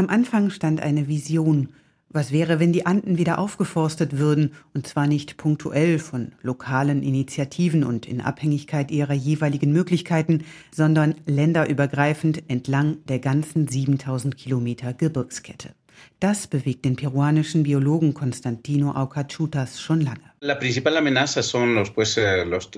Am Anfang stand eine Vision. Was wäre, wenn die Anden wieder aufgeforstet würden, und zwar nicht punktuell von lokalen Initiativen und in Abhängigkeit ihrer jeweiligen Möglichkeiten, sondern länderübergreifend entlang der ganzen 7000 Kilometer Gebirgskette. Das bewegt den peruanischen Biologen Constantino Aucachutas schon lange. Eh,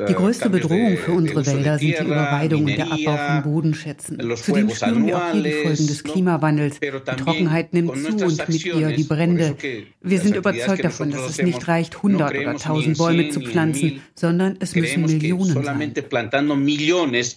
die größte Bedrohung für unsere Wälder sind die Überweidung und der Abbau von Bodenschätzen. Zudem spüren wir auch hier die Folgen des Klimawandels. Die Trockenheit nimmt zu und mit ihr die Brände. Wir sind überzeugt davon, dass es nicht reicht, 100 oder 1000 Bäume zu pflanzen, sondern es müssen Millionen sein.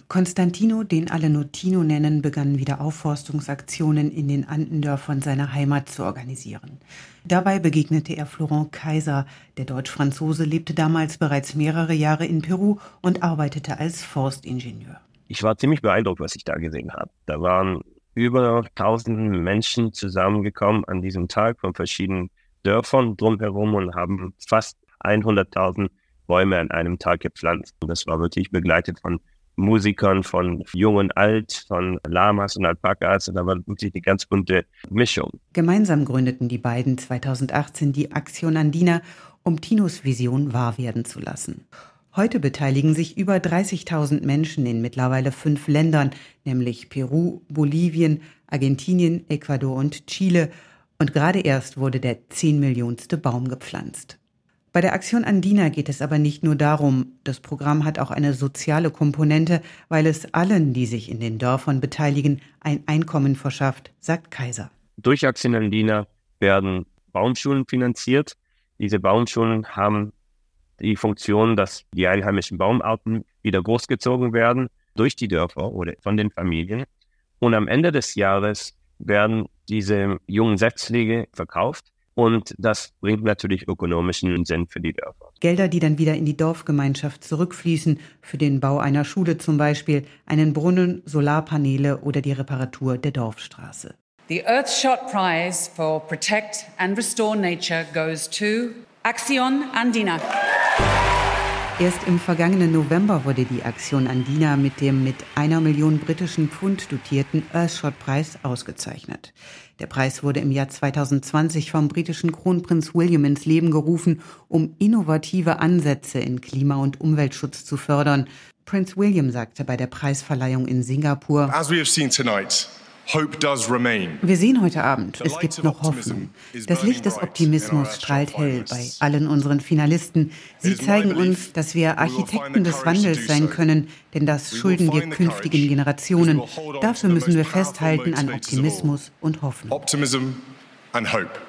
Constantino, den alle Notino nennen, begann wieder Aufforstungsaktionen in den Andendörfern seiner Heimat zu organisieren. Dabei begegnete er Florent Kaiser. Der Deutsch-Franzose lebte damals bereits mehrere Jahre in Peru und arbeitete als Forstingenieur. Ich war ziemlich beeindruckt, was ich da gesehen habe. Da waren über tausend Menschen zusammengekommen an diesem Tag von verschiedenen Dörfern drumherum und haben fast 100.000 Bäume an einem Tag gepflanzt. Und das war wirklich begleitet von Musikern von Jung und Alt, von Lamas und Alpakas. Und da war wirklich eine ganz bunte Mischung. Gemeinsam gründeten die beiden 2018 die Aktion Andina, um Tinos Vision wahr werden zu lassen. Heute beteiligen sich über 30.000 Menschen in mittlerweile fünf Ländern, nämlich Peru, Bolivien, Argentinien, Ecuador und Chile. Und gerade erst wurde der 10 Millionste Baum gepflanzt. Bei der Aktion Andina geht es aber nicht nur darum, das Programm hat auch eine soziale Komponente, weil es allen, die sich in den Dörfern beteiligen, ein Einkommen verschafft, sagt Kaiser. Durch Aktion Andina werden Baumschulen finanziert. Diese Baumschulen haben die Funktion, dass die einheimischen Baumarten wieder großgezogen werden durch die Dörfer oder von den Familien. Und am Ende des Jahres werden diese jungen Setzlinge verkauft und das bringt natürlich ökonomischen Sinn für die Dörfer. Gelder, die dann wieder in die Dorfgemeinschaft zurückfließen, für den Bau einer Schule zum Beispiel, einen Brunnen, Solarpaneele oder die Reparatur der Dorfstraße. The Earthshot Prize for Protect and Restore Nature goes to Action Andina. Erst im vergangenen November wurde die Aktion Andina mit dem mit einer Million britischen Pfund dotierten Earthshot-Preis ausgezeichnet. Der Preis wurde im Jahr 2020 vom britischen Kronprinz William ins Leben gerufen, um innovative Ansätze in Klima- und Umweltschutz zu fördern. Prinz William sagte bei der Preisverleihung in Singapur, As we have seen tonight, wir sehen heute Abend, es gibt noch Hoffnung. Das Licht des Optimismus strahlt hell bei allen unseren Finalisten. Sie zeigen uns, dass wir Architekten des Wandels sein können, denn das schulden wir künftigen Generationen. Dafür müssen wir festhalten an Optimismus und Hoffnung.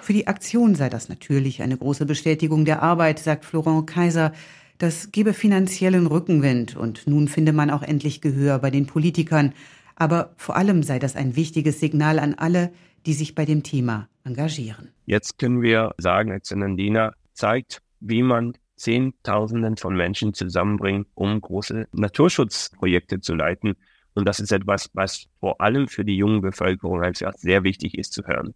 Für die Aktion sei das natürlich eine große Bestätigung der Arbeit, sagt Florent Kaiser. Das gebe finanziellen Rückenwind und nun finde man auch endlich Gehör bei den Politikern. Aber vor allem sei das ein wichtiges Signal an alle, die sich bei dem Thema engagieren. Jetzt können wir sagen, Exzellendina zeigt, wie man Zehntausenden von Menschen zusammenbringt, um große Naturschutzprojekte zu leiten. Und das ist etwas, was vor allem für die junge Bevölkerung einfach sehr wichtig ist zu hören.